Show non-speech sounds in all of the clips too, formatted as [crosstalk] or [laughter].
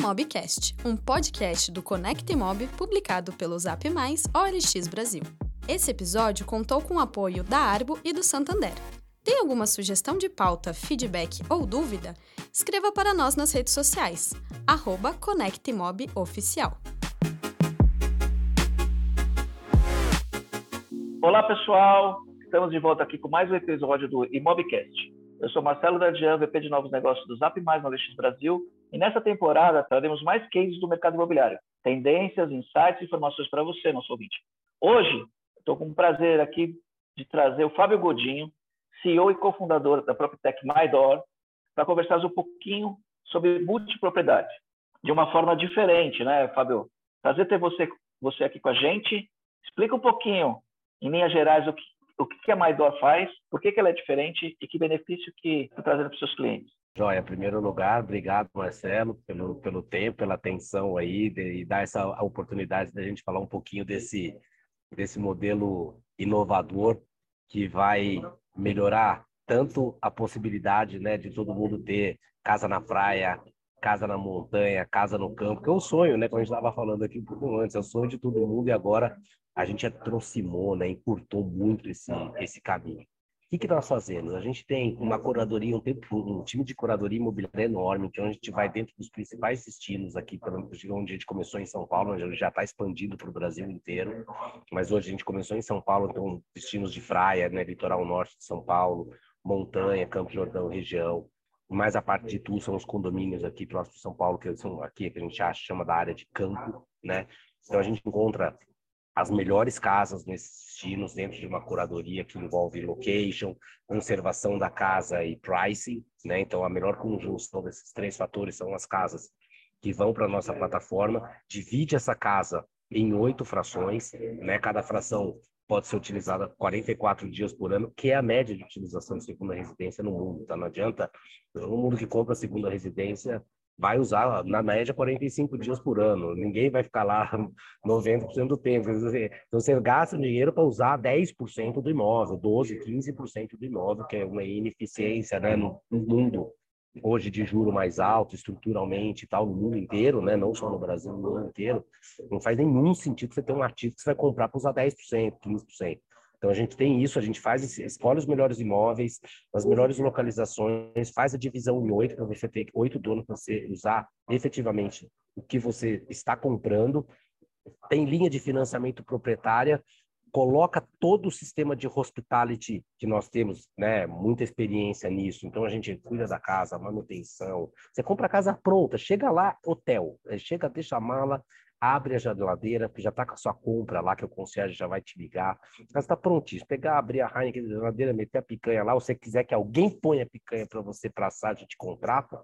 Imobcast, um podcast do Conect Imob publicado pelo Zap Mais OLX Brasil. Esse episódio contou com o apoio da Arbo e do Santander. Tem alguma sugestão de pauta, feedback ou dúvida? Escreva para nós nas redes sociais, arroba ConectMobOficial. Olá, pessoal! Estamos de volta aqui com mais um episódio do Imobcast. Eu sou Marcelo Dardian, VP de Novos Negócios do Zap Mais no Brasil, e nessa temporada traremos mais cases do mercado imobiliário, tendências, insights e informações para você, nosso ouvinte. Hoje, estou com o prazer aqui de trazer o Fábio Godinho, CEO e cofundador da PropTech MyDor, para conversar um pouquinho sobre multipropriedade, de uma forma diferente, né, Fábio? Prazer ter você, você aqui com a gente. Explica um pouquinho, em linhas gerais, o que, o que a MyDor faz, por que, que ela é diferente e que benefício que está trazendo para os seus clientes. Joia, primeiro lugar, obrigado, Marcelo, pelo, pelo tempo, pela atenção aí de, e dar essa oportunidade da gente falar um pouquinho desse, desse modelo inovador que vai melhorar tanto a possibilidade né, de todo mundo ter casa na praia, casa na montanha, casa no campo, que é um sonho, né? Como a gente estava falando aqui um pouco antes, é o sonho de todo mundo e agora a gente aproximou, né, encurtou muito esse, esse caminho. O que, que nós fazemos? A gente tem uma curadoria, um, tempo, um time de curadoria imobiliária enorme, que é a gente vai dentro dos principais destinos aqui, onde a gente começou em São Paulo, onde já está expandido para o Brasil inteiro, mas hoje a gente começou em São Paulo, então destinos de praia, né, litoral norte de São Paulo, montanha, Campo Jordão, região, mais a parte de tu são os condomínios aqui próximo de São Paulo, que são aqui que a gente acha, chama da área de campo, né? Então a gente encontra as melhores casas nesses destinos dentro de uma curadoria que envolve location, conservação da casa e pricing, né? Então a melhor conjunção desses três fatores são as casas que vão para nossa plataforma, divide essa casa em oito frações, né? Cada fração pode ser utilizada 44 dias por ano, que é a média de utilização de segunda residência no mundo, tá? Não adianta, todo mundo que compra segunda residência vai usar, na média, 45 dias por ano. Ninguém vai ficar lá [laughs] 90% do tempo. Então, você gasta dinheiro para usar 10% do imóvel, 12%, 15% do imóvel, que é uma ineficiência né, no, no mundo hoje de juro mais alto, estruturalmente e tal, no mundo inteiro, né? não só no Brasil, no mundo inteiro. Não faz nenhum sentido você ter um ativo que você vai comprar para usar 10%, 15%. Então a gente tem isso, a gente faz escolhe os melhores imóveis, as melhores localizações, faz a divisão em oito para você ter oito donos para você usar efetivamente o que você está comprando. Tem linha de financiamento proprietária, coloca todo o sistema de hospitality que nós temos, né, muita experiência nisso. Então a gente cuida da casa, manutenção. Você compra a casa pronta, chega lá, hotel, chega, deixa a mala, abre a geladeira, porque já está com a sua compra lá, que o concierge já vai te ligar. Mas está prontinho. Pegar, abrir a Heineken da geladeira, meter a picanha lá, ou você quiser que alguém ponha a picanha para você para assar, a gente contrata.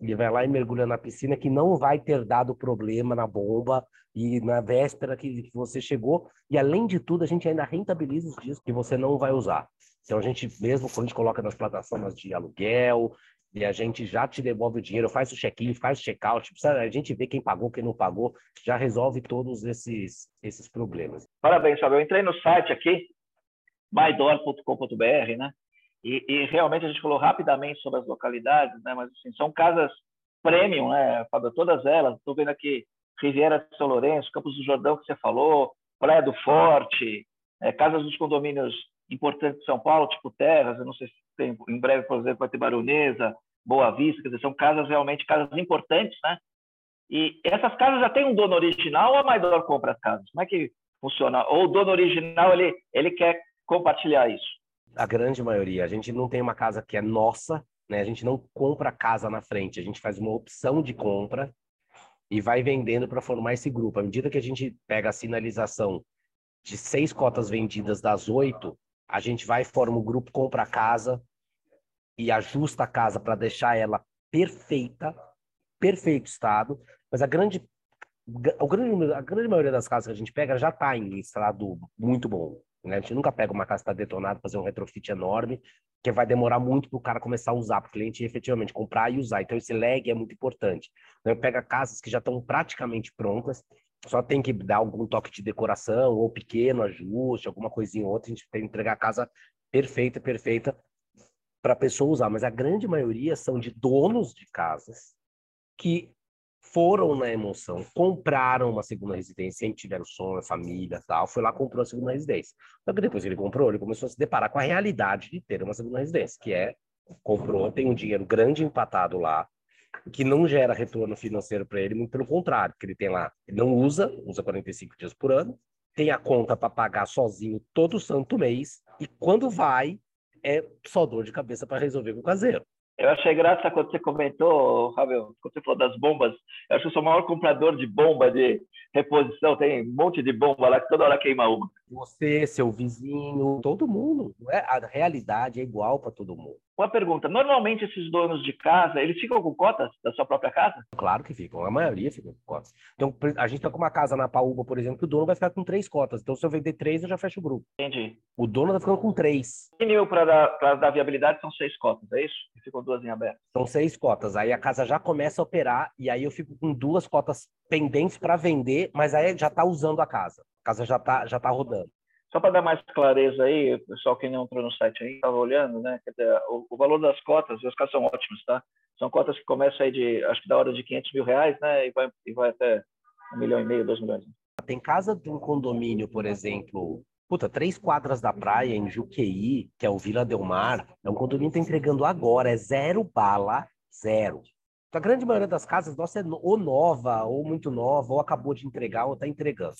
Ele vai lá e mergulha na piscina, que não vai ter dado problema na bomba e na véspera que você chegou. E além de tudo, a gente ainda rentabiliza os dias que você não vai usar. Então a gente mesmo quando a gente coloca nas plataformas de aluguel, e a gente já te devolve o dinheiro, faz o check-in, faz o check-out, a gente vê quem pagou, quem não pagou, já resolve todos esses, esses problemas. Parabéns, Fábio. Eu entrei no site aqui, mydor.com.br, né? E, e, realmente a gente falou rapidamente sobre as localidades, né? Mas assim, são casas premium, né, Fábio? Todas elas. Estou vendo aqui Riviera de São Lourenço, Campos do Jordão que você falou, Praia do Forte, é, casas dos condomínios importantes de São Paulo, tipo Terras, eu não sei se tem, em breve, por exemplo, vai ter Baronesa, Boa Vista, quer dizer, são casas realmente casas importantes, né? E essas casas já têm um dono original ou a Maidor compra as casas? Como é que funciona? Ou o dono original ele, ele quer compartilhar isso? A grande maioria. A gente não tem uma casa que é nossa, né? A gente não compra casa na frente, a gente faz uma opção de compra e vai vendendo para formar esse grupo. À medida que a gente pega a sinalização de seis cotas vendidas das oito, a gente vai forma o grupo, compra casa, e ajusta a casa para deixar ela perfeita, perfeito estado, mas a grande, a grande, a grande maioria das casas que a gente pega já está em estado muito bom. Né? A gente nunca pega uma casa que está detonada, fazer um retrofit enorme, que vai demorar muito para o cara começar a usar, para o cliente efetivamente comprar e usar. Então, esse lag é muito importante. Então, pega casas que já estão praticamente prontas, só tem que dar algum toque de decoração, ou pequeno ajuste, alguma coisinha ou outra, a gente tem que entregar a casa perfeita, perfeita, para a pessoa usar, mas a grande maioria são de donos de casas que foram na emoção, compraram uma segunda residência, sempre tiveram sonho, família tal, foi lá comprou a segunda residência. Só que depois que ele comprou, ele começou a se deparar com a realidade de ter uma segunda residência, que é, comprou, tem um dinheiro grande empatado lá, que não gera retorno financeiro para ele, muito pelo contrário, porque ele tem lá, ele não usa, usa 45 dias por ano, tem a conta para pagar sozinho todo santo mês, e quando vai, é só dor de cabeça para resolver com o caseiro. Eu achei graça quando você comentou, Ravel, quando você falou das bombas. Eu acho que eu sou o maior comprador de bomba de reposição. Tem um monte de bomba lá que toda hora queima uma. Você, seu vizinho, todo mundo. É? A realidade é igual para todo mundo. Uma pergunta: normalmente esses donos de casa, eles ficam com cotas da sua própria casa? Claro que ficam, a maioria fica com cotas. Então, a gente está com uma casa na Paúba, por exemplo, que o dono vai ficar com três cotas. Então, se eu vender três, eu já fecho o grupo. Entendi. O dono está ficando com três. O mínimo para dar, dar viabilidade são seis cotas, é isso? E ficam duas em aberto. São seis cotas. Aí a casa já começa a operar e aí eu fico com duas cotas pendentes para vender, mas aí já está usando a casa. A casa já está já tá rodando. Só para dar mais clareza aí, o pessoal que não entrou no site aí, estava olhando, né? O, valor das cotas, os casos são ótimos, tá? São cotas que começam aí de, acho que da hora de 500 mil reais, né? E vai, e vai até um milhão e meio, dois milhões. Tem casa de um condomínio, por exemplo, puta, três quadras da praia em Juqueí, que é o Vila Del Mar, é um condomínio que está entregando agora, é zero bala, zero. A grande maioria das casas nossa é ou nova, ou muito nova, ou acabou de entregar, ou está entregando.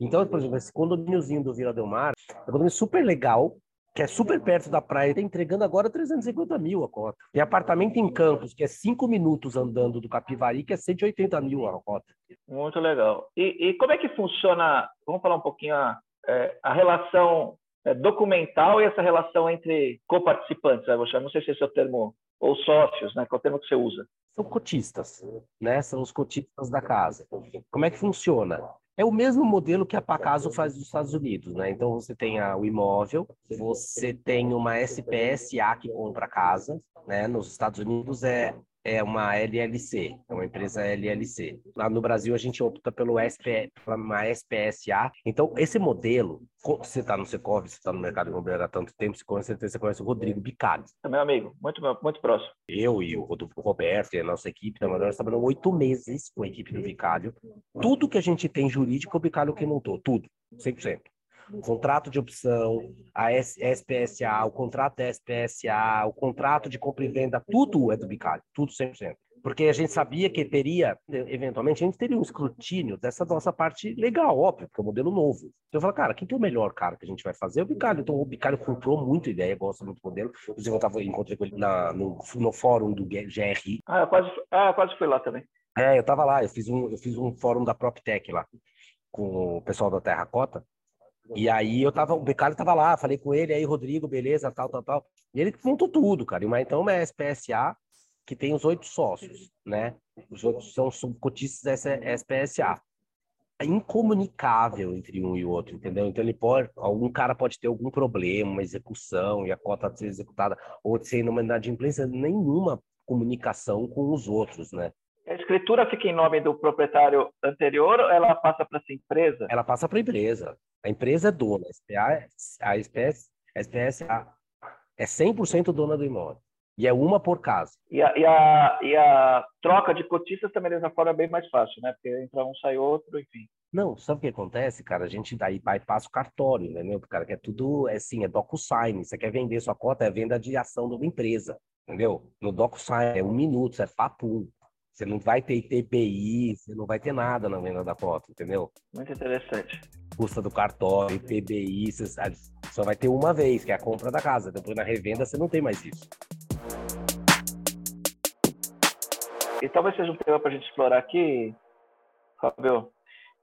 Então, por exemplo, esse condomíniozinho do Vila Del Mar é um condomínio super legal, que é super perto da praia, está entregando agora 350 mil a cota. Tem apartamento em Campos, que é cinco minutos andando do Capivari, que é 180 mil a cota. Muito legal. E, e como é que funciona, vamos falar um pouquinho a, é, a relação é, documental e essa relação entre coparticipantes, né? não sei se esse é o termo, ou sócios, né? qual é o termo que você usa? São cotistas, né? São os cotistas da casa. Como é que funciona? É o mesmo modelo que a Pacaso faz nos Estados Unidos, né? Então você tem a, o imóvel, você tem uma SPSA que compra a casa, né? Nos Estados Unidos é é uma LLC, é uma empresa LLC. Lá no Brasil a gente opta pelo SP, uma SPSA. Então esse modelo, você está no Secov, você está no mercado imobiliário há tanto tempo, com certeza você conhece o Rodrigo Bicalho. É meu amigo, muito muito próximo. Eu e o Roberto e a nossa equipe, nós trabalhamos oito meses com a equipe do Bicalho. Tudo que a gente tem jurídico, o Bicalho que montou, tudo, 100% o contrato de opção, a SPSA, o contrato da SPSA, o contrato de compra e venda, tudo é do Bicalho, tudo 100%. Porque a gente sabia que teria, eventualmente, a gente teria um escrutínio dessa nossa parte legal, óbvio, porque é um modelo novo. Então eu falo, cara, quem que é o melhor cara que a gente vai fazer? É o Bicalho. Então o Bicalho comprou muito ideia, gosta muito do modelo. Inclusive eu tava, encontrei com ele na, no, no fórum do GRI. Ah, eu quase, ah, eu quase fui lá também. É, eu tava lá, eu fiz um, eu fiz um fórum da PropTech lá, com o pessoal da Terracota. E aí eu tava, o Becalho tava lá, falei com ele, aí Rodrigo, beleza, tal, tal, tal. E ele montou tudo, cara. E uma, então uma SPSA que tem os oito sócios, né? Os outros são subcotistas dessa SPSA. É incomunicável entre um e outro, entendeu? Então ele pode, algum cara pode ter algum problema, uma execução e a cota ser executada ou nominada de imprensa, nenhuma comunicação com os outros, né? A escritura fica em nome do proprietário anterior ou ela passa para essa empresa? Ela passa para a empresa. A empresa é dona. A SPS, a SPS é 100% dona do imóvel. E é uma por casa. E a, e a, e a troca de cotistas também dessa forma é bem mais fácil, né? Porque entra um, sai outro, enfim. Não, sabe o que acontece, cara? A gente daí bypassa o cartório, né? Cara, que é tudo, é assim, é DocuSign. Você quer vender sua cota, é venda de ação de uma empresa, entendeu? No DocuSign é um minuto, é papo. Você não vai ter ITPI, você não vai ter nada na venda da cota, entendeu? Muito interessante. Custa do cartório, ITBI, você só vai ter uma vez, que é a compra da casa. Depois na revenda você não tem mais isso. E talvez seja um tema para a gente explorar aqui, Fábio.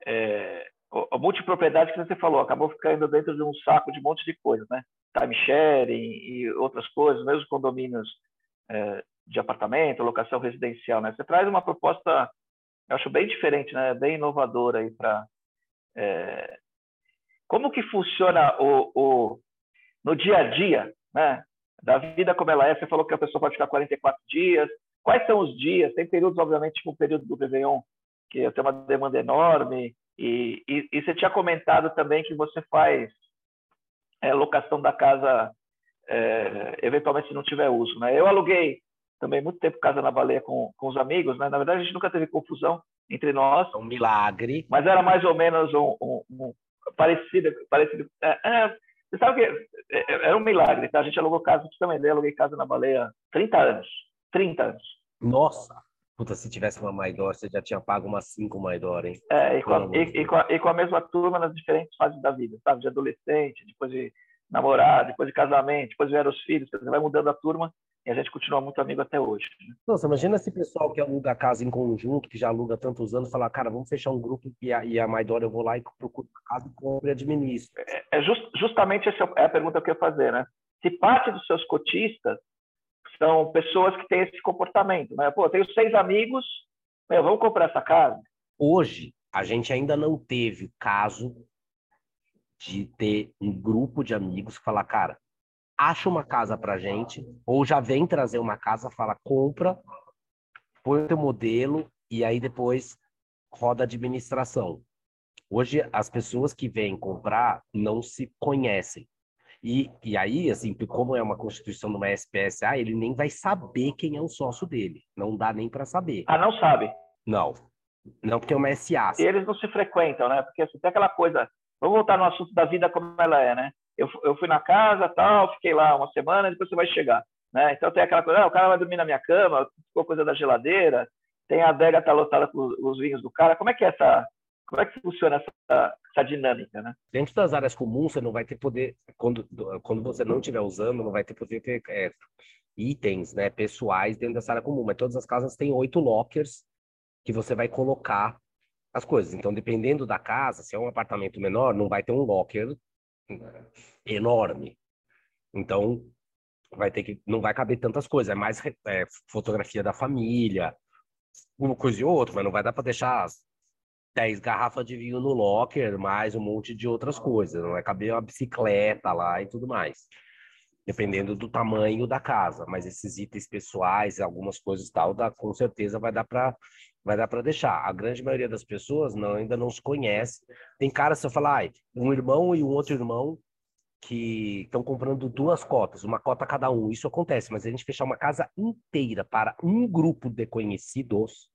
É, a multipropriedade que você falou acabou ficando dentro de um saco de um monte de coisas, né? Timesharing e outras coisas, mesmo condomínios é, de apartamento, locação residencial, né? Você traz uma proposta, eu acho bem diferente, né? Bem inovadora aí para é... como que funciona o, o, no dia a dia, né? Da vida como ela é. Você falou que a pessoa pode ficar 44 dias. Quais são os dias? Tem períodos, obviamente, tipo o período do Réveillon, que tem uma demanda enorme. E, e, e você tinha comentado também que você faz é, locação da casa, é, eventualmente se não tiver uso, né? Eu aluguei também muito tempo casa na baleia com, com os amigos, né? Na verdade, a gente nunca teve confusão entre nós. É um milagre. Mas era mais ou menos um, um, um parecido, parecido. É, é, você sabe que é, é, era um milagre, tá? A gente alugou casa, você ideia, aluguei casa na baleia 30 anos. 30 anos. Nossa! Puta, se tivesse uma Maidor, você já tinha pago umas cinco Maidor, hein? É, e com, a, e, e, com a, e com, a, mesma turma nas diferentes fases da vida, sabe? De adolescente, depois de namorado, depois de casamento, depois vieram os filhos, você vai mudando a turma e a gente continua muito amigo até hoje. Né? Nossa, imagina esse pessoal que aluga a casa em conjunto, que já aluga tantos anos, falar, cara, vamos fechar um grupo e a, e a Maidor eu vou lá e procuro a casa e compro e administro. É, é just, justamente essa é a pergunta que eu ia fazer, né? Se parte dos seus cotistas são pessoas que têm esse comportamento, né? Pô, eu tenho seis amigos, meu, vamos comprar essa casa? Hoje, a gente ainda não teve caso de ter um grupo de amigos que falar, cara, acha uma casa pra gente, ou já vem trazer uma casa, fala, compra, põe o teu modelo, e aí depois roda a administração. Hoje, as pessoas que vêm comprar não se conhecem. E, e aí, assim, como é uma constituição de uma SPSA, ele nem vai saber quem é o sócio dele. Não dá nem para saber. Ah, não sabe? Não. Não, porque é uma SA. E eles não se frequentam, né? Porque assim, tem aquela coisa. Vamos voltar no assunto da vida como ela é, né? Eu, eu fui na casa, tal, fiquei lá uma semana, depois você vai chegar. Né? Então tem aquela coisa, ah, o cara vai dormir na minha cama, ficou coisa da geladeira, tem a adega tá lotada com os vinhos do cara. Como é que é essa, como é que funciona essa, essa dinâmica, né? Dentro das áreas comuns, você não vai ter poder, quando, quando você não estiver usando, não vai ter poder ter é, itens né, pessoais dentro dessa área comum. Mas todas as casas têm oito lockers que você vai colocar as coisas. Então, dependendo da casa, se é um apartamento menor, não vai ter um locker enorme. Então, vai ter que não vai caber tantas coisas, é mais é, fotografia da família, uma coisa e outra, mas não vai dar para deixar 10 garrafas de vinho no locker, mais um monte de outras coisas, não vai caber uma bicicleta lá e tudo mais. Dependendo do tamanho da casa, mas esses itens pessoais, algumas coisas tal, dá, com certeza vai dar para vai dar para deixar. A grande maioria das pessoas não, ainda não se conhece. Tem cara, se eu falar, ah, um irmão e um outro irmão que estão comprando duas cotas, uma cota cada um. Isso acontece, mas a gente fechar uma casa inteira para um grupo de conhecidos,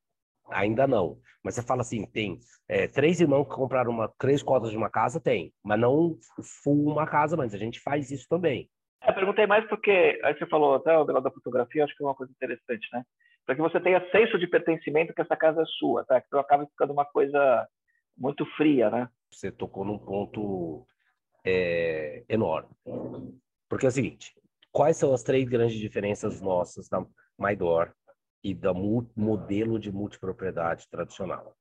ainda não. Mas você fala assim, tem é, três irmãos que compraram uma, três cotas de uma casa, tem, mas não full uma casa, mas a gente faz isso também. Eu perguntei mais porque, aí você falou até o negócio da fotografia, acho que é uma coisa interessante, né? Para que você tenha senso de pertencimento que essa casa é sua, tá? Que não acaba ficando uma coisa muito fria, né? Você tocou num ponto é, enorme. Porque é o seguinte, quais são as três grandes diferenças nossas da Maidor e do modelo de multipropriedade tradicional?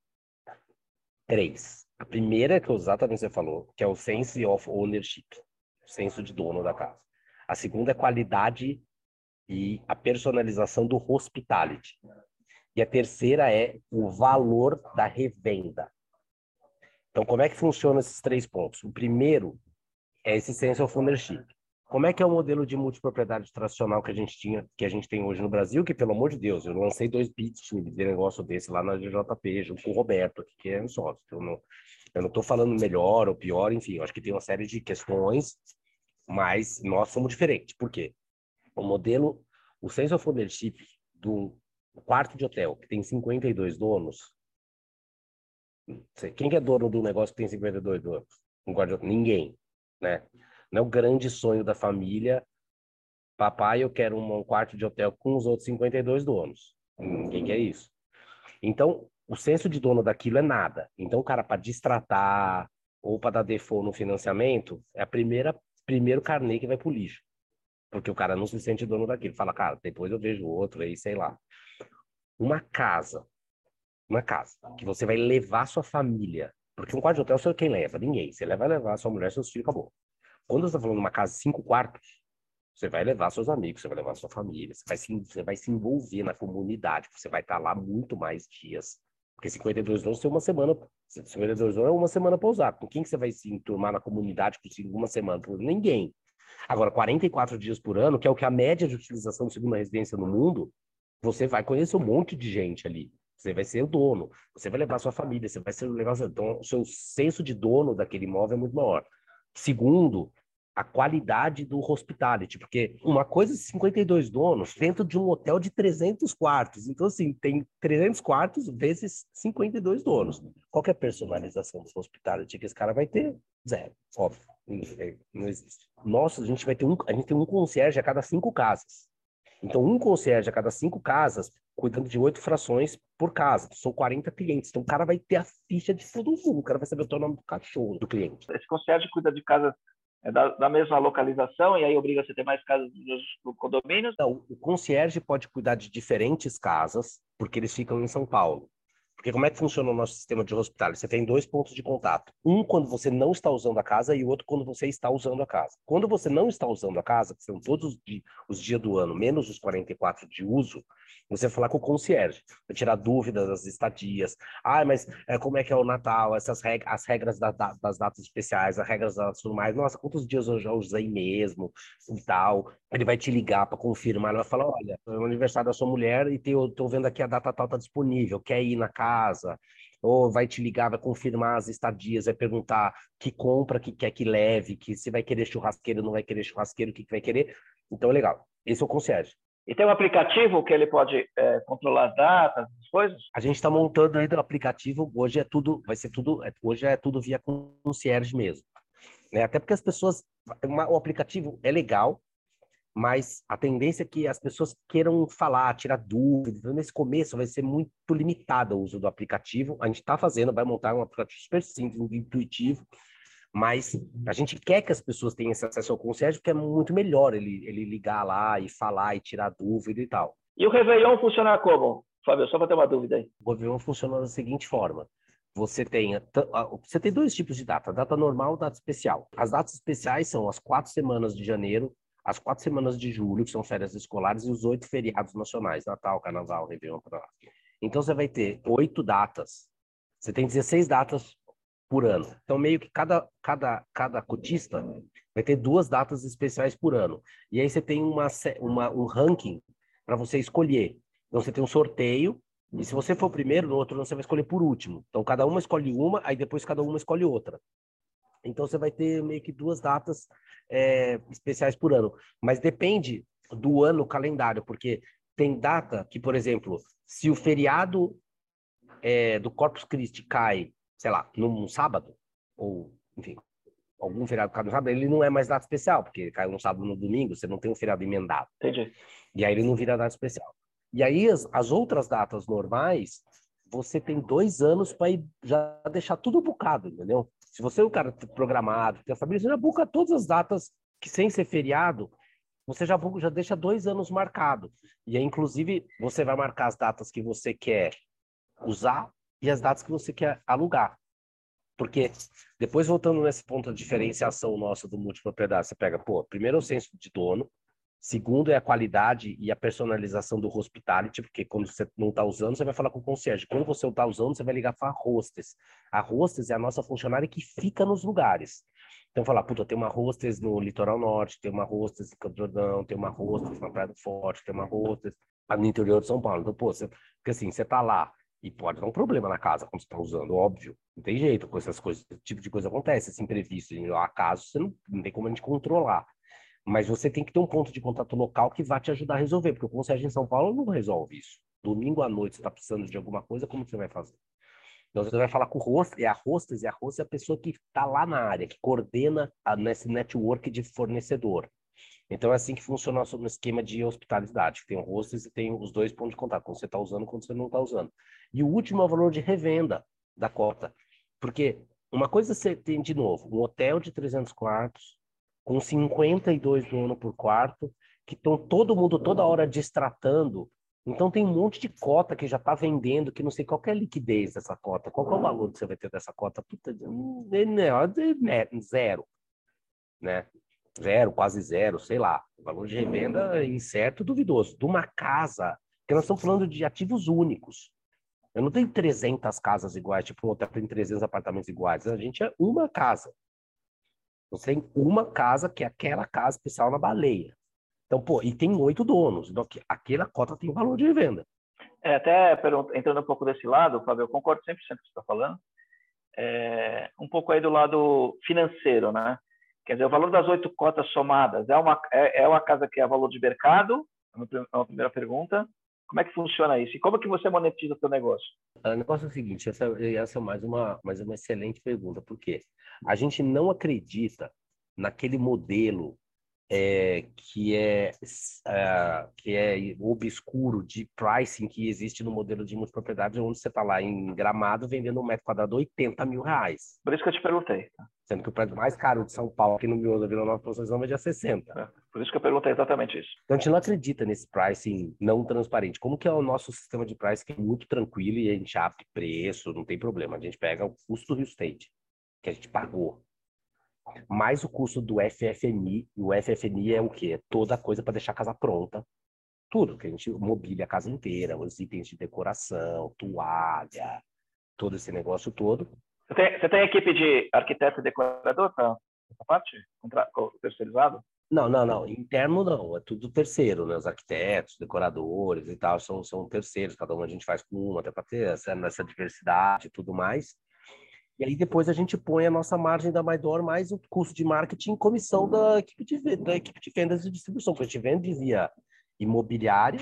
Três. A primeira é que exatamente você falou, que é o sense of ownership, o senso de dono da casa. A segunda é qualidade e a personalização do hospitality. E a terceira é o valor da revenda. Então, como é que funciona esses três pontos? O primeiro é esse sense of ownership. Como é que é o modelo de multipropriedade tradicional que a gente tinha, que a gente tem hoje no Brasil? Que, pelo amor de Deus, eu lancei dois bits de negócio desse lá na JP, junto com o Roberto, que é um sócio. Eu não, eu não estou falando melhor ou pior, enfim, eu acho que tem uma série de questões mas nós somos diferentes. Por quê? O modelo, o sense of ownership do quarto de hotel, que tem 52 donos, quem que é dono do negócio que tem 52 donos? Um Ninguém, né? Não é o grande sonho da família. Papai, eu quero um quarto de hotel com os outros 52 donos. Ninguém quer isso. Então, o senso de dono daquilo é nada. Então, o cara, para distratar ou para dar default no financiamento, é a primeira primeiro carnê que vai pro lixo. Porque o cara não se sente dono daquilo. Fala, cara, depois eu vejo outro aí, sei lá. Uma casa, uma casa, que você vai levar sua família. Porque um quarto de hotel, você quem leva? Ninguém. Você vai levar sua mulher, seus filhos, acabou. Quando você está falando de uma casa de cinco quartos, você vai levar seus amigos, você vai levar sua família, você vai se, você vai se envolver na comunidade, você vai estar lá muito mais dias. Porque 52 anos tem uma semana, 52 anos é uma semana para usar. Com quem que você vai se enturmar na comunidade por uma semana? Por ninguém. Agora, 44 dias por ano, que é o que a média de utilização de segunda residência no mundo, você vai conhecer um monte de gente ali. Você vai ser o dono, você vai levar sua família, você vai ser levar. Então, o seu senso de dono daquele imóvel é muito maior. Segundo, a qualidade do hospitality, porque uma coisa é 52 donos dentro de um hotel de 300 quartos. Então, assim, tem 300 quartos vezes 52 donos. Qual é a personalização do hospitality que esse cara vai ter? Zero, óbvio. Não existe. Nossa, a gente vai ter um, a gente tem um concierge a cada cinco casas. Então, um concierge a cada cinco casas, cuidando de oito frações por casa. São 40 clientes. Então, o cara vai ter a ficha de todo mundo. O cara vai saber o nome do cachorro do cliente. Esse concierge cuida de casas é da, da, mesma localização e aí obriga você a ter mais casas no condomínio? Não, o concierge pode cuidar de diferentes casas, porque eles ficam em São Paulo. Porque como é que funciona o nosso sistema de hospital? Você tem dois pontos de contato. Um quando você não está usando a casa e o outro quando você está usando a casa. Quando você não está usando a casa, que são todos os, dias, os dias do ano, menos os 44 de uso, você falar com o concierge, tirar dúvidas das estadias. Ah, mas é, como é que é o Natal? Essas regras, as regras da, da, das datas especiais, as regras das mais. Nossa, quantos dias eu já usei mesmo e tal. Ele vai te ligar para confirmar. Ele vai falar, olha, é o aniversário da sua mulher e eu tô vendo aqui a data tal tá disponível. Quer ir na casa? Ou vai te ligar, vai confirmar as estadias, vai perguntar que compra, que quer que leve, que se vai querer churrasqueiro, não vai querer churrasqueiro, o que, que vai querer. Então, é legal. Esse é o concierge. E tem um aplicativo que ele pode é, controlar as datas, as coisas? A gente está montando ainda o aplicativo. Hoje é tudo, vai ser tudo, é, hoje é tudo via concierge mesmo. Né? Até porque as pessoas, uma, o aplicativo é legal, mas a tendência é que as pessoas queiram falar, tirar dúvidas. Então, nesse começo vai ser muito limitado o uso do aplicativo. A gente está fazendo, vai montar um aplicativo super simples, intuitivo, mas a gente quer que as pessoas tenham esse acesso ao concierge, porque é muito melhor ele, ele ligar lá e falar e tirar dúvida e tal. E o Réveillon funciona como, Fábio? Só para ter uma dúvida aí. O Réveillon funciona da seguinte forma. Você tem, você tem dois tipos de data, data normal e data especial. As datas especiais são as quatro semanas de janeiro, as quatro semanas de julho, que são férias escolares, e os oito feriados nacionais, Natal, Carnaval, Réveillon, para lá. Então você vai ter oito datas. Você tem 16 datas por ano. Então, meio que cada, cada, cada cotista vai ter duas datas especiais por ano. E aí você tem uma, uma um ranking para você escolher. Então, você tem um sorteio, e se você for primeiro, no outro você vai escolher por último. Então, cada uma escolhe uma, aí depois cada uma escolhe outra. Então, você vai ter meio que duas datas é, especiais por ano. Mas depende do ano calendário, porque tem data que, por exemplo, se o feriado é, do Corpus Christi cai sei lá, num sábado, ou, enfim, algum feriado cai no sábado, ele não é mais data especial, porque caiu no sábado no domingo, você não tem um feriado emendado. Entendi. E aí ele não vira data especial. E aí as, as outras datas normais, você tem dois anos para já deixar tudo bucado, entendeu? Se você é um cara programado, tem a família, você já buca todas as datas que sem ser feriado, você já, já deixa dois anos marcado. E aí, inclusive, você vai marcar as datas que você quer usar e as datas que você quer alugar. Porque depois voltando nesse ponto de diferenciação nossa do multipropriedade, você pega, pô, primeiro é o senso de dono, segundo é a qualidade e a personalização do hospitality, porque quando você não está usando, você vai falar com o concierge. Quando você não está usando, você vai ligar para a hostess. A hostess é a nossa funcionária que fica nos lugares. Então, falar, puta, tem uma hostess no Litoral Norte, tem uma hostess em Campo Jordão, tem uma hostess na Praia do Forte, tem uma hostess no interior de São Paulo. Então, pô, você, porque assim, você tá lá, e pode dar um problema na casa quando você está usando, óbvio. Não tem jeito, com essas coisas, esse tipo de coisa acontece, esse imprevisto. Em acaso, você não, não tem como a gente controlar. Mas você tem que ter um ponto de contato local que vai te ajudar a resolver, porque o Conselho em São Paulo não resolve isso. Domingo à noite, você está precisando de alguma coisa, como você vai fazer? Então, você vai falar com o host, e a hostess, e a hostess é a pessoa que está lá na área, que coordena a, nesse network de fornecedor. Então é assim que funciona o nosso esquema de hospitalidade. Tem o hostess e tem os dois pontos de contato, quando você está usando e quando você não está usando. E o último é o valor de revenda da cota. Porque uma coisa você tem, de novo, um hotel de 300 quartos, com 52 donos por quarto, que estão todo mundo toda hora destratando. Então tem um monte de cota que já está vendendo, que não sei qual é a liquidez dessa cota, qual é o valor que você vai ter dessa cota. Puta, zero. Né? Zero, quase zero, sei lá. O valor de revenda incerto, duvidoso. De uma casa, que nós estamos falando de ativos únicos. Eu não tenho 300 casas iguais, tipo hotel tem 300 apartamentos iguais. A gente é uma casa. Você tem uma casa, que é aquela casa especial na baleia. Então, pô, e tem oito donos. Então, aquela cota tem valor de revenda. É, até entrando um pouco desse lado, Fábio, eu concordo 100% com o que você está falando. É, um pouco aí do lado financeiro, né? Quer dizer, o valor das oito cotas somadas é uma, é, é uma casa que é valor de mercado? É uma primeira pergunta. Como é que funciona isso? E como que você monetiza o seu negócio? O negócio é o seguinte, essa, essa é mais uma, mais uma excelente pergunta. Por quê? A gente não acredita naquele modelo é, que é uh, que é obscuro de pricing que existe no modelo de multipropriedade, onde você está lá em Gramado vendendo um metro quadrado 80 mil reais. Por isso que eu te perguntei. Sendo que o prédio mais caro de São Paulo, aqui no Miolo da Vila Nova Conceição, é de 60. É, por isso que eu perguntei exatamente isso. Então a gente não acredita nesse pricing não transparente. Como que é o nosso sistema de pricing que é muito tranquilo e a gente abre preço, não tem problema. A gente pega o custo do Rio State, que a gente pagou mais o custo do FFNI. E o FFNI é o quê? É toda coisa para deixar a casa pronta. Tudo, que a gente mobília a casa inteira, os itens de decoração, toalha, todo esse negócio todo. Você tem, você tem equipe de arquiteto e decorador para essa parte? Contra, terceirizado? Não, não, não. Interno não. É tudo terceiro, né? Os arquitetos, decoradores e tal são, são terceiros. Cada um a gente faz com um, até para ter essa, essa diversidade e tudo mais. E aí depois a gente põe a nossa margem da Maidor mais o custo de marketing e comissão da equipe de, da equipe de vendas e distribuição, porque a gente vende via imobiliária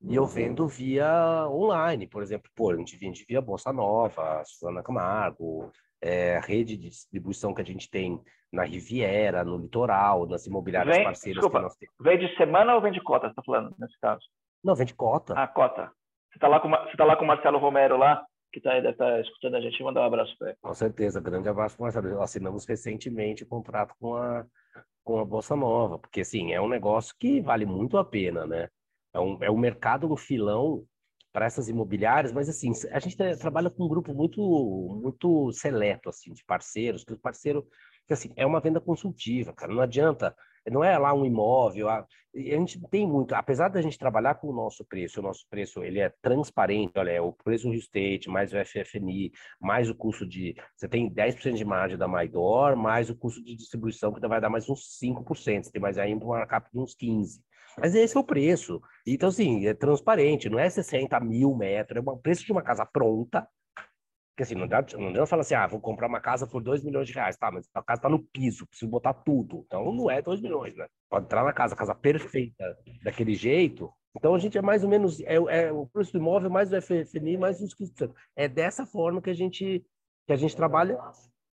e eu vendo via online, por exemplo, pô, a gente vende via Bolsa Nova, Susana Camargo, é, rede de distribuição que a gente tem na Riviera, no litoral, nas imobiliárias vem, parceiras desculpa, que nós temos. Vende semana ou vende cota, você tá falando, nesse caso? Não, vende cota. Ah, cota. Você tá lá com, você tá lá com o Marcelo Romero lá, que tá, deve estar tá escutando a gente, mandar um abraço para ele. Com certeza, grande abraço para Marcelo. Assinamos recentemente o contrato com a, com a Bolsa Nova, porque assim, é um negócio que vale muito a pena, né? É um, é um mercado no filão para essas imobiliárias, mas assim, a gente trabalha com um grupo muito muito seleto assim de parceiros, que o parceiro que assim, é uma venda consultiva, cara, não adianta não é lá um imóvel. A, a gente tem muito, apesar da gente trabalhar com o nosso preço, o nosso preço ele é transparente, olha, é o preço do estate, mais o FFNI, mais o custo de. Você tem 10% de margem da Maidor, mais o custo de distribuição, que vai dar mais uns 5%, você tem mais aí um markup de uns 15%. Mas esse é o preço. Então, assim, é transparente, não é 60 mil metros, é o preço de uma casa pronta, porque assim, não adianta, não adianta falar assim, ah, vou comprar uma casa por 2 milhões de reais. Tá, mas a casa tá no piso, preciso botar tudo. Então não é 2 milhões, né? Pode entrar na casa, casa perfeita daquele jeito. Então a gente é mais ou menos, é, é o preço do imóvel mais o FFNI mais os 15%. É dessa forma que a gente, que a gente trabalha.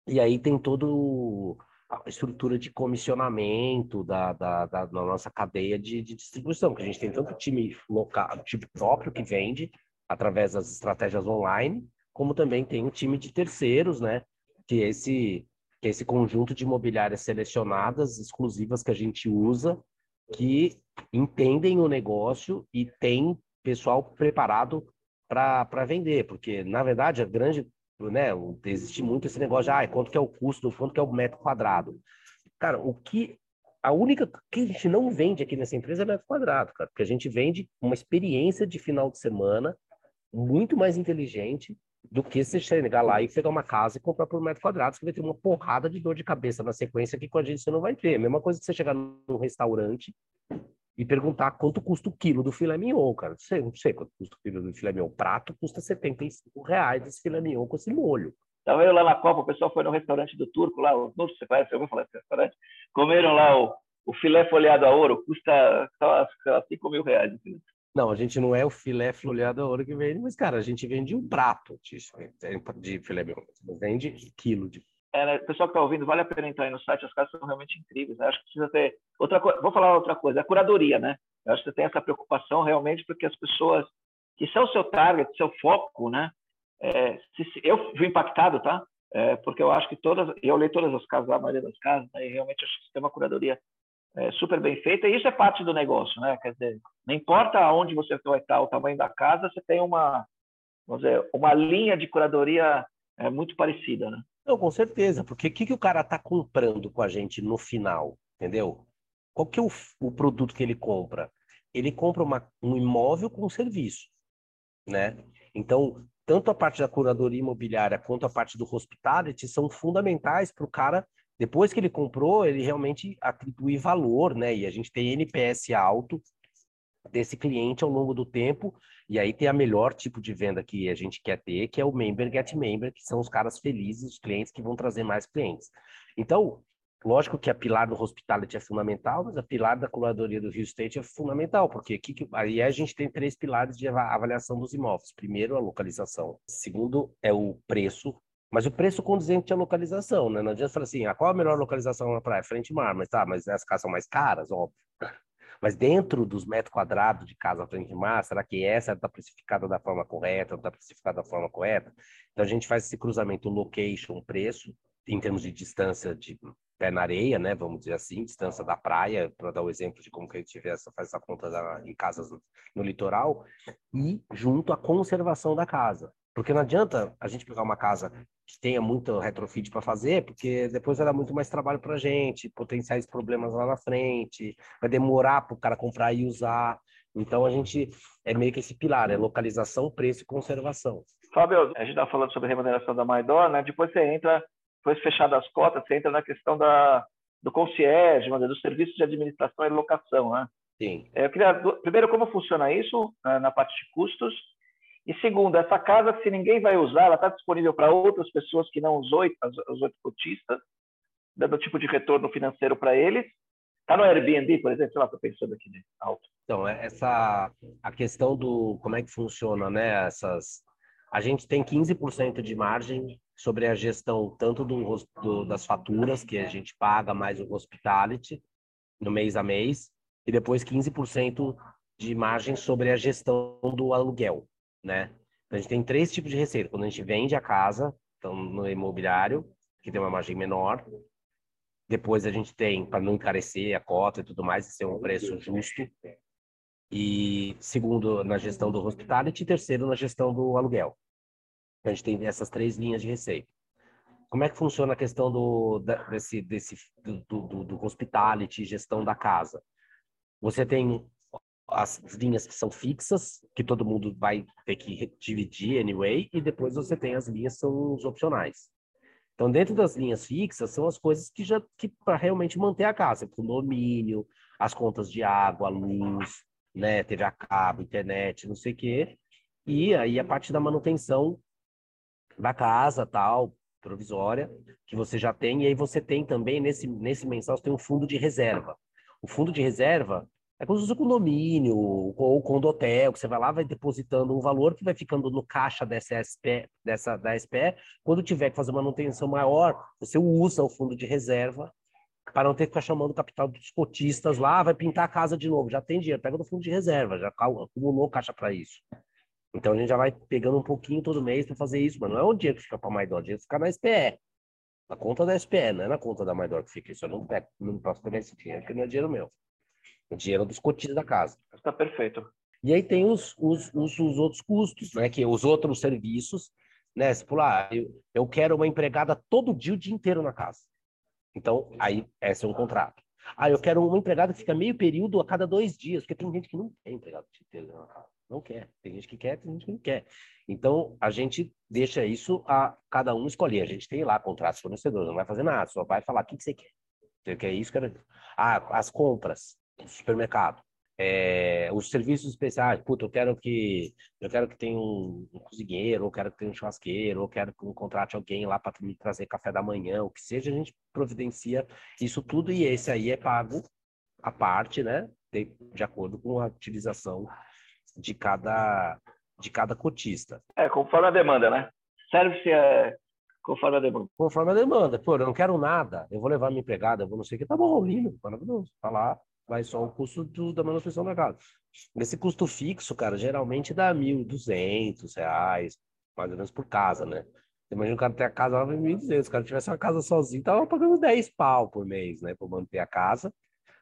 E aí tem todo a estrutura de comissionamento da, da, da, da nossa cadeia de, de, distribuição, que a gente tem tanto time local, time próprio que vende através das estratégias online, como também tem um time de terceiros, né? Que é esse, que é esse conjunto de imobiliárias selecionadas, exclusivas que a gente usa, que entendem o negócio e tem pessoal preparado para vender, porque na verdade a grande, né, existe muito esse negócio de ah, quanto que é o custo, quanto que é o metro quadrado. Cara, o que a única que a gente não vende aqui nessa empresa é metro quadrado, cara, porque a gente vende uma experiência de final de semana muito mais inteligente do que você chegar lá e pegar uma casa e comprar por metro quadrado, você vai ter uma porrada de dor de cabeça na sequência que com a gente você não vai ter. A mesma coisa que você chegar num restaurante e perguntar quanto custa o quilo do filé mignon, cara. Não sei, não sei quanto custa o quilo do filé mignon. O prato custa 75 reais esse filé mignon com esse molho. Tava eu lá na Copa, o pessoal foi no restaurante do Turco lá, o Turco, você conhece? Eu vou falar desse restaurante. Comeram lá o, o filé folhado a ouro, custa só 5 mil reais. Não, a gente não é o filé folhado a ouro que vende, mas, cara, a gente vende um prato de, de filé mignon. Vende quilo de. É, né? Pessoal que está ouvindo, vale a pena entrar aí no site, as casas são realmente incríveis. Né? Acho que precisa ter. Outra coisa, vou falar outra coisa, a curadoria, né? Eu acho que você tem essa preocupação realmente porque as pessoas que são o seu target, seu foco, né? É, se, se, eu fui impactado, tá? É, porque eu acho que todas, eu olhei todas as casas, a maioria das casas, né, e realmente acho que tem uma curadoria é, super bem feita, e isso é parte do negócio, né? Quer dizer, não importa onde você vai estar, o tamanho da casa, você tem uma, vamos dizer, uma linha de curadoria é, muito parecida, né? Não, com certeza, porque o que, que o cara está comprando com a gente no final, entendeu? Qual que é o, o produto que ele compra? Ele compra uma, um imóvel com serviço, né? Então, tanto a parte da curadoria imobiliária quanto a parte do hospitality são fundamentais para o cara depois que ele comprou, ele realmente atribui valor, né? E a gente tem NPS alto desse cliente ao longo do tempo, e aí tem a melhor tipo de venda que a gente quer ter, que é o member get member, que são os caras felizes, os clientes que vão trazer mais clientes. Então, Lógico que a pilar do hospitality é fundamental, mas a pilar da curadoria do Rio State é fundamental, porque aqui aí a gente tem três pilares de avaliação dos imóveis. Primeiro, a localização. Segundo, é o preço, mas o preço condizente à localização, né? Não adianta falar assim, ah, qual a melhor localização na praia? Frente mar, mas tá, mas as casas são mais caras, óbvio. [laughs] Mas dentro dos metros quadrados de casa frente mar, será que essa está precificada da forma correta, está precificada da forma correta? Então a gente faz esse cruzamento location, preço, em termos de distância de pé na areia, né? Vamos dizer assim, distância da praia, para dar o exemplo de como que a gente essa, faz essa conta da, em casas no, no litoral, e junto à conservação da casa. Porque não adianta a gente pegar uma casa que tenha muito retrofit para fazer, porque depois vai dar muito mais trabalho para a gente, potenciais problemas lá na frente, vai demorar para o cara comprar e usar. Então a gente é meio que esse pilar, é localização, preço e conservação. Fábio, a gente está falando sobre remuneração da Maidor, né? Depois você entra depois fechadas as cotas, você entra na questão da, do concierge, dos serviços de administração e locação, né? Sim. É, eu queria, primeiro, como funciona isso né, na parte de custos? E segundo, essa casa, se ninguém vai usar, ela está disponível para outras pessoas que não os oito, os oito cotistas, dando tipo de retorno financeiro para eles. Está no Airbnb, por exemplo, sei lá, estou pensando aqui de alto. Então, é essa a questão do como é que funciona, né? Essas, a gente tem 15% de margem sobre a gestão tanto do, do, das faturas que a gente paga mais o hospitality no mês a mês e depois 15% de margem sobre a gestão do aluguel, né? Então a gente tem três tipos de receita. Quando a gente vende a casa, então no imobiliário, que tem uma margem menor, depois a gente tem, para não encarecer a cota e tudo mais, ser um preço justo. E segundo, na gestão do hospitality, e terceiro, na gestão do aluguel. A gente tem essas três linhas de receita. Como é que funciona a questão do, desse, desse, do, do, do hospitality, gestão da casa? Você tem as linhas que são fixas, que todo mundo vai ter que dividir anyway, e depois você tem as linhas que são os opcionais. Então, dentro das linhas fixas, são as coisas que já que para realmente manter a casa, condomínio, as contas de água, luz, né, TV a cabo, internet, não sei o quê. E aí a parte da manutenção da casa, tal, provisória, que você já tem, e aí você tem também, nesse, nesse mensal, você tem um fundo de reserva. O fundo de reserva é como se fosse um condomínio ou condotel, que você vai lá, vai depositando um valor que vai ficando no caixa dessa SP, dessa, da SPE. Quando tiver que fazer manutenção maior, você usa o fundo de reserva para não ter que ficar chamando capital dos cotistas lá, vai pintar a casa de novo. Já tem dinheiro, pega do fundo de reserva, já acumulou caixa para isso. Então a gente já vai pegando um pouquinho todo mês para fazer isso, mas não é o dinheiro que fica para a Maidor, o dinheiro fica na SPE. Na conta da SPE, não é na conta da Maidor que fica isso. Eu não, pego, não posso pegar esse dinheiro, porque não é dinheiro meu. É dinheiro dos cotistas da casa. Está perfeito. E aí tem os, os, os, os, outros custos, né? Que os outros serviços, né? Se pular, ah, eu, eu quero uma empregada todo dia, o dia inteiro na casa. Então, aí, esse é um contrato. Ah, eu quero uma empregada que fica meio período a cada dois dias, porque tem gente que não quer empregado o dia inteiro na casa não quer. Tem gente que quer, tem gente que não quer. Então, a gente deixa isso a cada um escolher. A gente tem lá contratos fornecedores, não vai fazer nada, só vai falar o que, que você quer. Você quer isso, quer... Ah, as compras, supermercado. É, os serviços especiais, puta, eu quero que eu quero que tenha um, um cozinheiro, ou quero que tenha um churrasqueiro, ou quero que um contrate alguém lá para me trazer café da manhã, o que seja, a gente providencia isso tudo e esse aí é pago a parte, né, de, de acordo com a utilização de cada, de cada cotista. É, conforme a demanda, né? Service é conforme a demanda. Conforme a demanda. Pô, eu não quero nada, eu vou levar minha empregada, eu vou não sei o que, tá bom, lindo, maravilhoso. Tá lá, vai só o custo do, da manutenção da casa. Esse custo fixo, cara, geralmente dá 1.200 reais, mais ou menos por casa, né? Imagina o cara ter a casa lá, 1.200. Se o cara tivesse uma casa sozinho, tava pagando 10 pau por mês, né? Pra manter a casa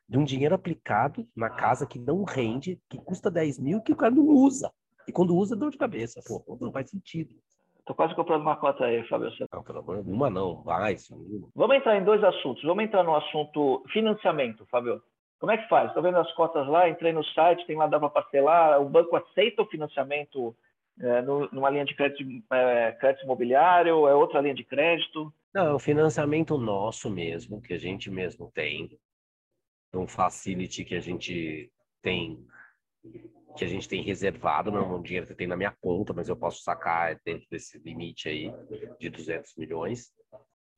de um dinheiro aplicado na casa que não rende, que custa 10 mil, que o cara não usa. E quando usa, dor de cabeça. Pô, não faz sentido. Tô quase comprando uma cota aí, Fábio. Não, pelo amor uma não, mais. Vamos entrar em dois assuntos. Vamos entrar no assunto financiamento, Fábio. Como é que faz? Estou vendo as cotas lá, entrei no site, tem lá, dá para parcelar. O banco aceita o financiamento é, numa linha de crédito, é, crédito imobiliário? É outra linha de crédito? Não, é o financiamento nosso mesmo, que a gente mesmo tem um facility que a gente tem que a gente tem reservado, não é um dinheiro que tem na minha conta, mas eu posso sacar dentro desse limite aí de 200 milhões.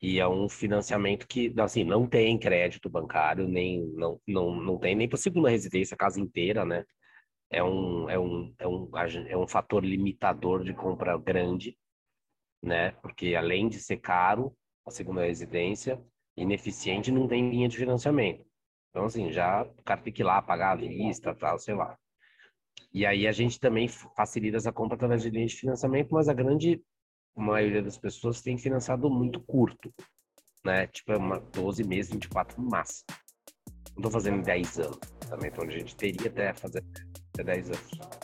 E é um financiamento que, assim, não tem crédito bancário, nem não, não, não tem nem para segunda residência, a casa inteira, né? É um, é, um, é, um, é um fator limitador de compra grande, né? Porque além de ser caro, a segunda residência, ineficiente, não tem linha de financiamento. Então, assim, já o cara tem que ir lá pagar a vista, tal, sei lá. E aí a gente também facilita essa compra através de linha de financiamento, mas a grande maioria das pessoas tem financiado muito curto, né? Tipo, é uma 12 meses, 24 no máximo. Não estou fazendo em 10 anos também, então a gente teria até fazer até 10 anos.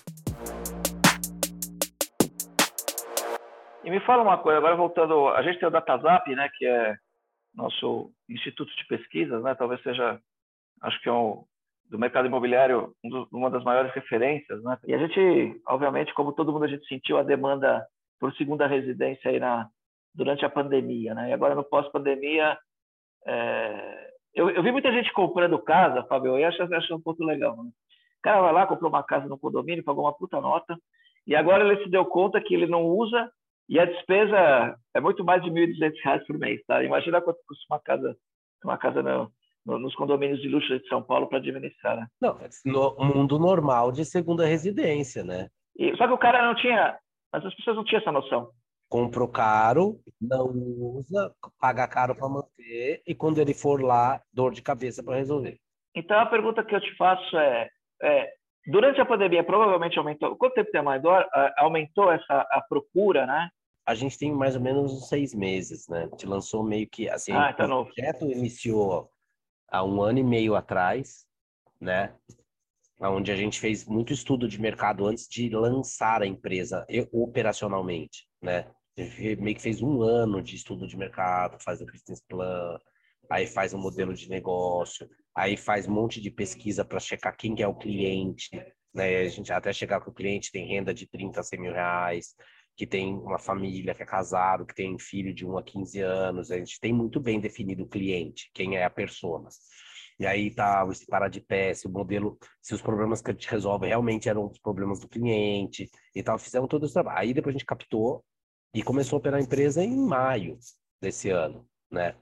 E me fala uma coisa, agora voltando, a gente tem o DataZap, né, que é nosso instituto de pesquisas, né, talvez seja, acho que é um, do mercado imobiliário um do, uma das maiores referências, né, e a gente, obviamente, como todo mundo, a gente sentiu a demanda por segunda residência aí na, durante a pandemia, né? E agora no pós-pandemia, é... eu, eu, vi muita gente comprando casa, Fábio, e acho, acho um ponto legal. Né? O cara vai lá, comprou uma casa no condomínio, pagou uma puta nota, e agora ele se deu conta que ele não usa e a despesa é muito mais de R$ 1.200 por mês, tá? Imagina quanto custa uma casa, uma casa no, no, nos condomínios de luxo de São Paulo para administrar, né? Não, no mundo normal de segunda residência, né? E, só que o cara não tinha mas as pessoas não tinham essa noção. Comprou caro, não usa, paga caro para manter, e quando ele for lá, dor de cabeça para resolver. Então a pergunta que eu te faço é, é durante a pandemia provavelmente aumentou. Quanto tempo tem mais dor? Aumentou essa a procura, né? A gente tem mais ou menos uns seis meses, né? A gente lançou meio que assim. Ah, tá o projeto iniciou há um ano e meio atrás, né? Onde a gente fez muito estudo de mercado antes de lançar a empresa operacionalmente, né? Meio que fez um ano de estudo de mercado, faz o business plan, aí faz um modelo de negócio, aí faz um monte de pesquisa para checar quem é o cliente, né? A gente até chegar com o cliente tem renda de 30 a 100 mil reais, que tem uma família, que é casado, que tem filho de 1 a 15 anos, a gente tem muito bem definido o cliente, quem é a persona. E aí tá o parar de pé, se o modelo, se os problemas que a gente resolve realmente eram os problemas do cliente e tal, fizemos todo esse trabalho. Aí depois a gente captou e começou a operar a empresa em maio desse ano, né?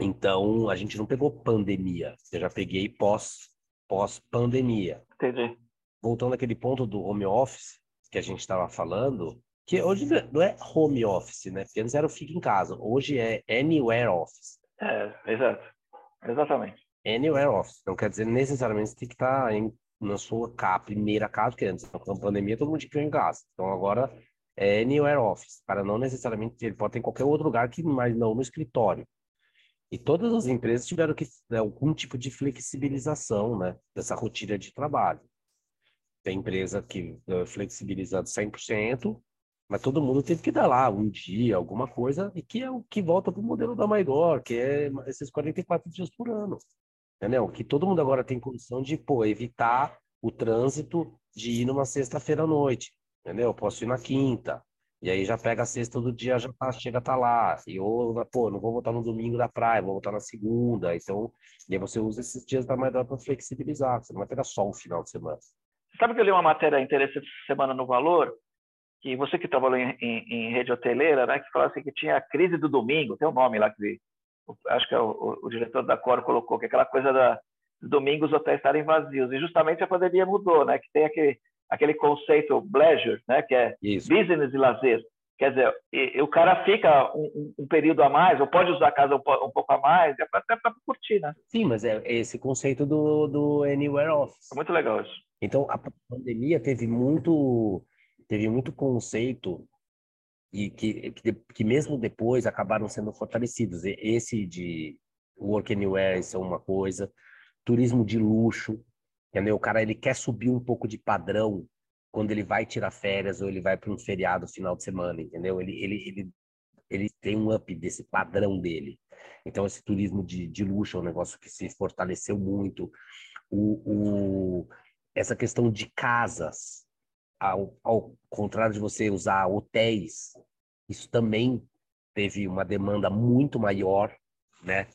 Então, a gente não pegou pandemia, eu já peguei pós, pós-pandemia. Entendi. Voltando àquele ponto do home office que a gente estava falando, que hoje não é home office, né? Porque antes era o fica em casa, hoje é anywhere office. É, exato. Exatamente anywhere office. Não quer dizer necessariamente você tem que estar em, na sua casa, primeira casa, porque antes da pandemia todo mundo tinha em casa. Então agora é anywhere office, para não necessariamente, ele pode ter em qualquer outro lugar, que, mas não no escritório. E todas as empresas tiveram que ter algum tipo de flexibilização né, dessa rotina de trabalho. Tem empresa que uh, flexibiliza 100%, mas todo mundo teve que dar lá um dia, alguma coisa, e que é o que volta para o modelo da Maidor, que é esses 44 dias por ano entendeu? Que todo mundo agora tem condição de, pô, evitar o trânsito de ir numa sexta-feira à noite, entendeu? Eu posso ir na quinta, e aí já pega a sexta do dia, já tá, chega tá lá. E ou, pô, não vou voltar no domingo da praia, vou voltar na segunda. Então, e aí você usa esses dias da manhã para flexibilizar, você não vai pegar só um final de semana. Sabe que eu li uma matéria interessante essa semana no Valor, que você que trabalhou em, em, em rede hoteleira, né, que falava assim que tinha a crise do domingo, tem um nome lá que acho que é o, o, o, diretor da Coro colocou, que é aquela coisa da domingos os hotéis estarem vazios. E justamente a pandemia mudou, né? Que tem aquele, aquele conceito pleasure, né? Que é Isso. business e lazer. Quer dizer, e, e o cara fica um, um, período a mais, ou pode usar a casa um, um pouco a mais, é até para curtir, né? Sim, mas é esse conceito do, do Anywhere Office. É muito legal isso. Então, a pandemia teve muito, teve muito conceito e que, que, que, mesmo depois acabaram sendo fortalecidos. Esse de work anywhere, isso é uma coisa. Turismo de luxo, entendeu? O cara ele quer subir um pouco de padrão quando ele vai tirar férias ou ele vai para um feriado final de semana, entendeu? Ele, ele, ele, ele tem um up desse padrão dele. Então, esse turismo de, de luxo é um negócio que se fortaleceu muito. O, o, essa questão de casas, ao, ao contrário de você usar hotéis, isso também teve uma demanda muito maior, né?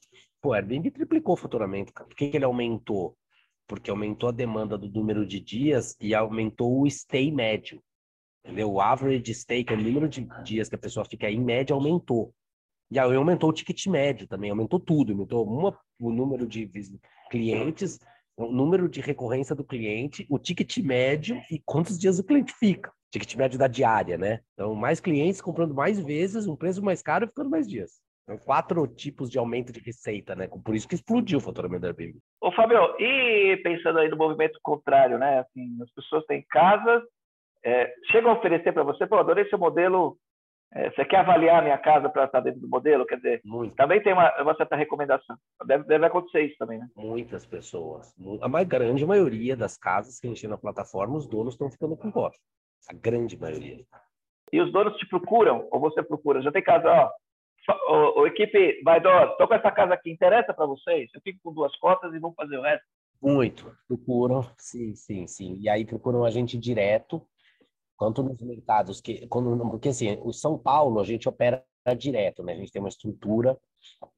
Pô, Airbnb triplicou o faturamento. Por que, que ele aumentou? Porque aumentou a demanda do número de dias e aumentou o stay médio. Entendeu? O average stay, que é o número de dias que a pessoa fica em média, aumentou. E aí aumentou o ticket médio também, aumentou tudo, aumentou uma, o número de clientes, o número de recorrência do cliente, o ticket médio e quantos dias o cliente fica. Ticket médio da diária, né? Então, mais clientes comprando mais vezes, um preço mais caro e ficando mais dias. Então, quatro tipos de aumento de receita, né? Por isso que explodiu o faturamento da Airbnb. Ô, Fabio, e pensando aí no movimento contrário, né? Assim, as pessoas têm casas, é, chegam a oferecer para você, pô, adorei seu modelo, é, você quer avaliar a minha casa para estar dentro do modelo? Quer dizer, Muito. também tem uma, uma, certa recomendação. Deve, deve acontecer isso também, né? Muitas pessoas. A mais grande maioria das casas que a gente tem na plataforma, os donos estão ficando com cópia. A grande maioria. E os donos te procuram, ou você procura? Já tem casa, ó, o, o equipe vai, tô com essa casa aqui, interessa para vocês? Eu fico com duas cotas e vamos fazer o resto? Muito. Procuram, sim, sim, sim. E aí procuram a gente direto, quanto nos mercados que quando porque assim o São Paulo a gente opera direto né? A gente tem uma estrutura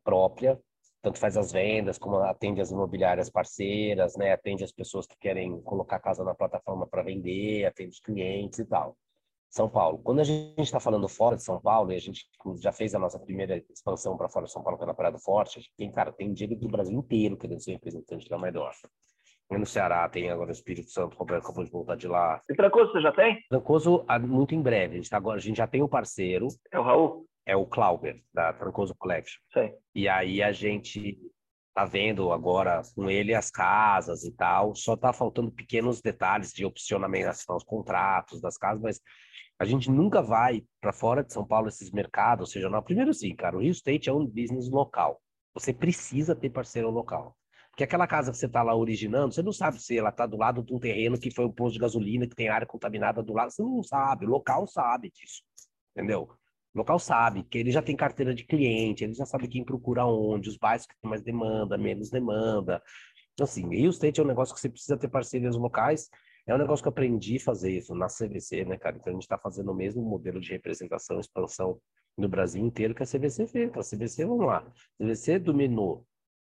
própria tanto faz as vendas como atende as imobiliárias parceiras né? Atende as pessoas que querem colocar a casa na plataforma para vender atende os clientes e tal. São Paulo. Quando a gente está falando fora de São Paulo e a gente já fez a nossa primeira expansão para fora de São Paulo pela Praia do Forte a gente tem cara tem dinheiro do Brasil inteiro querendo ser representante da Maior no Ceará tem agora o Espírito Santo, o Roberto acabou de voltar de lá. E Trancoso você já tem? Trancoso, muito em breve. A gente, tá agora, a gente já tem o um parceiro. É o Raul? É o Clauber, da Trancoso Collection. Sim. E aí a gente tá vendo agora com ele as casas e tal. Só tá faltando pequenos detalhes de opcionamento, os contratos das casas, mas a gente nunca vai para fora de São Paulo esses mercados, ou seja, não, primeiro sim, cara, o Rio State é um business local. Você precisa ter parceiro local. Porque aquela casa que você está lá originando, você não sabe se ela está do lado de um terreno que foi um posto de gasolina, que tem área contaminada do lado. Você não sabe. O local sabe disso. Entendeu? O local sabe que ele já tem carteira de cliente, ele já sabe quem procura onde, os bairros que tem mais demanda, menos demanda. Então, assim, Rio State é um negócio que você precisa ter parcerias locais. É um negócio que eu aprendi a fazer isso na CVC, né, cara? Então a gente está fazendo o mesmo modelo de representação, expansão no Brasil inteiro que a CVC fez. A CVC, vamos lá, a CVC dominou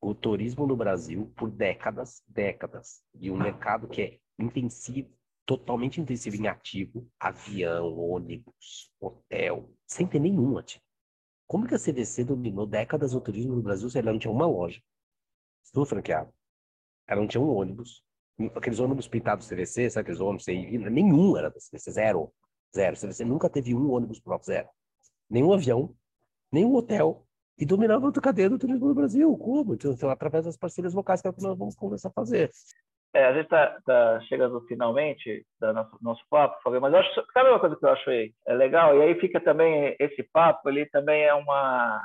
o turismo no Brasil por décadas, décadas, e um mercado que é intensivo, totalmente intensivo em ativo, avião, ônibus, hotel, sem ter nenhum ativo. Como que a CVC dominou décadas o turismo no Brasil se ela não tinha uma loja? Tudo franqueado. Ela não tinha um ônibus. Aqueles ônibus pintados CVC, sabe aqueles ônibus aí? Nenhum era da CVC, zero. Zero. CVC nunca teve um ônibus próprio, zero. Nenhum avião, nenhum hotel, e dominava outra cadeia do turismo no Brasil. Como? Então, através das parcerias locais, que é o que nós vamos começar a fazer. É, a gente está tá chegando finalmente do nosso, nosso papo, Fabio, mas acho, sabe uma coisa que eu acho aí? É legal, e aí fica também esse papo, ele também é uma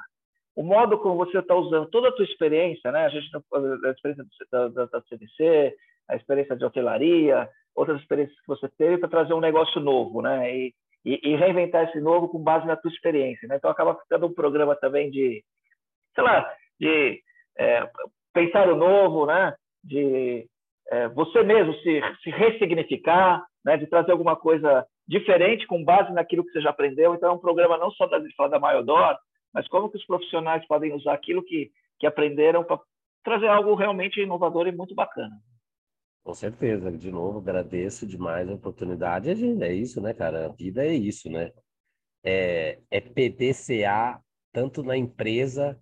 o modo como você está usando toda a tua experiência, né? A gente a experiência da, da, da CDC, a experiência de hotelaria, outras experiências que você teve para trazer um negócio novo, né? E, e, e, reinventar esse novo com base na tua experiência. Né? Então, acaba ficando um programa também de, sei lá, de é, pensar o novo, né? de é, você mesmo se, se ressignificar, né? de trazer alguma coisa diferente com base naquilo que você já aprendeu. Então, é um programa não só falar da Maiodor, mas como que os profissionais podem usar aquilo que, que aprenderam para trazer algo realmente inovador e muito bacana. Com certeza, de novo, agradeço demais a oportunidade. É isso, né, cara? A vida é isso, né? É, é PDCA tanto na empresa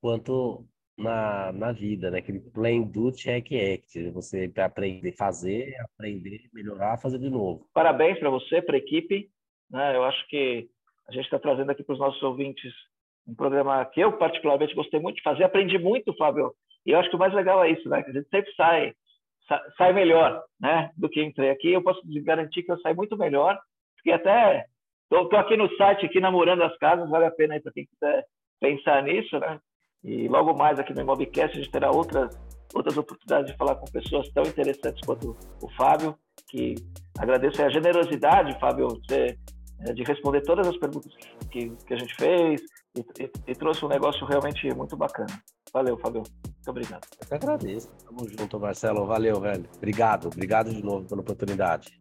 quanto na, na vida, né? Aquele plan, do, check, act. Você aprender fazer, aprender, melhorar, fazer de novo. Parabéns para você, para a equipe. Né? Eu acho que a gente está trazendo aqui para os nossos ouvintes um programa que eu particularmente gostei muito de fazer. Aprendi muito, Fábio. E eu acho que o mais legal é isso, né? Que a gente sempre sai sai melhor né, do que entrei aqui. Eu posso garantir que eu saio muito melhor, porque até estou aqui no site, aqui namorando as casas, vale a pena aí para quem quiser pensar nisso, né? E logo mais aqui no Imobcast a gente terá outras, outras oportunidades de falar com pessoas tão interessantes quanto o Fábio, que agradeço a generosidade, Fábio, de, é, de responder todas as perguntas que, que a gente fez e, e, e trouxe um negócio realmente muito bacana. Valeu, Fábio. Muito obrigado. Eu que agradeço. Tamo junto, Marcelo. Valeu, velho. Obrigado. Obrigado de novo pela oportunidade.